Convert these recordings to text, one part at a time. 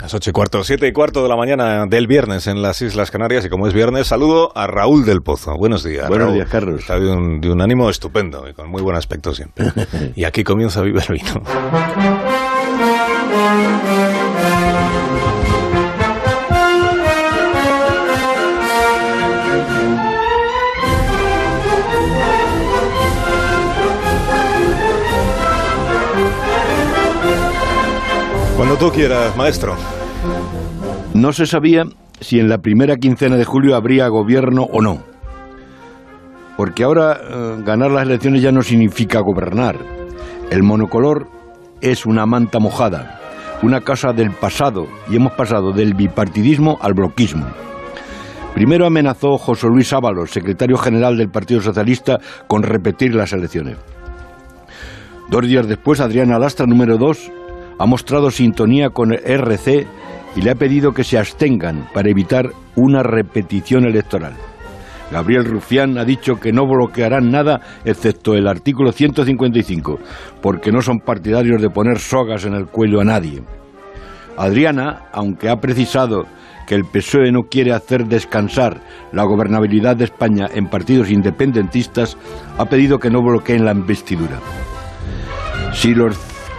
Las ocho y cuarto, siete y cuarto de la mañana del viernes en las Islas Canarias y como es viernes saludo a Raúl del Pozo. Buenos días. Buenos días, Carlos. Está de un, de un ánimo estupendo y con muy buen aspecto siempre. y aquí comienza Vive el Vino. Cuando tú quieras, maestro. No se sabía si en la primera quincena de julio habría gobierno o no. Porque ahora eh, ganar las elecciones ya no significa gobernar. El monocolor es una manta mojada, una casa del pasado, y hemos pasado del bipartidismo al bloquismo. Primero amenazó José Luis Ábalos, secretario general del Partido Socialista, con repetir las elecciones. Dos días después, Adriana Lastra, número dos, ha mostrado sintonía con el RC y le ha pedido que se abstengan para evitar una repetición electoral. Gabriel Rufián ha dicho que no bloquearán nada excepto el artículo 155, porque no son partidarios de poner sogas en el cuello a nadie. Adriana, aunque ha precisado que el PSOE no quiere hacer descansar la gobernabilidad de España en partidos independentistas, ha pedido que no bloqueen la investidura. Si los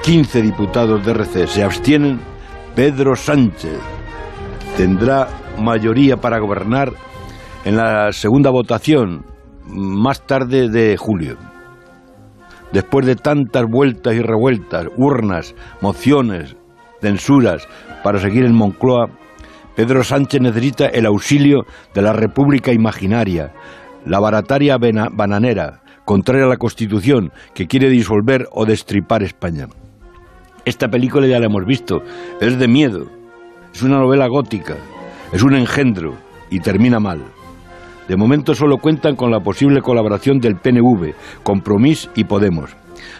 15 diputados de RC se abstienen, Pedro Sánchez tendrá mayoría para gobernar en la segunda votación más tarde de julio. Después de tantas vueltas y revueltas, urnas, mociones, censuras para seguir en Moncloa, Pedro Sánchez necesita el auxilio de la República Imaginaria, la barataria bananera, contraria a la Constitución, que quiere disolver o destripar España. Esta película ya la hemos visto, es de miedo, es una novela gótica, es un engendro y termina mal. De momento solo cuentan con la posible colaboración del PNV, Compromís y Podemos.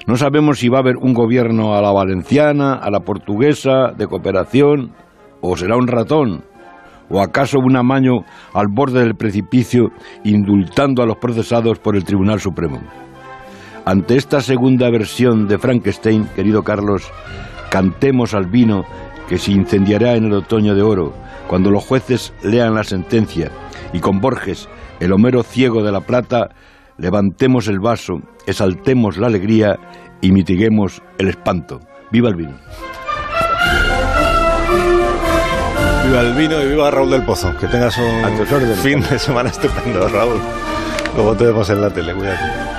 No sabemos si va a haber un gobierno a la valenciana, a la portuguesa, de cooperación, o será un ratón, o acaso un amaño al borde del precipicio indultando a los procesados por el Tribunal Supremo. Ante esta segunda versión de Frankenstein, querido Carlos, cantemos al vino que se incendiará en el otoño de oro, cuando los jueces lean la sentencia, y con Borges, el Homero ciego de la plata, levantemos el vaso, exaltemos la alegría y mitiguemos el espanto. ¡Viva el vino! Viva el vino y viva Raúl del Pozo. Que tengas un fin de semana estupendo, Raúl. Como te vemos en la tele, cuídate.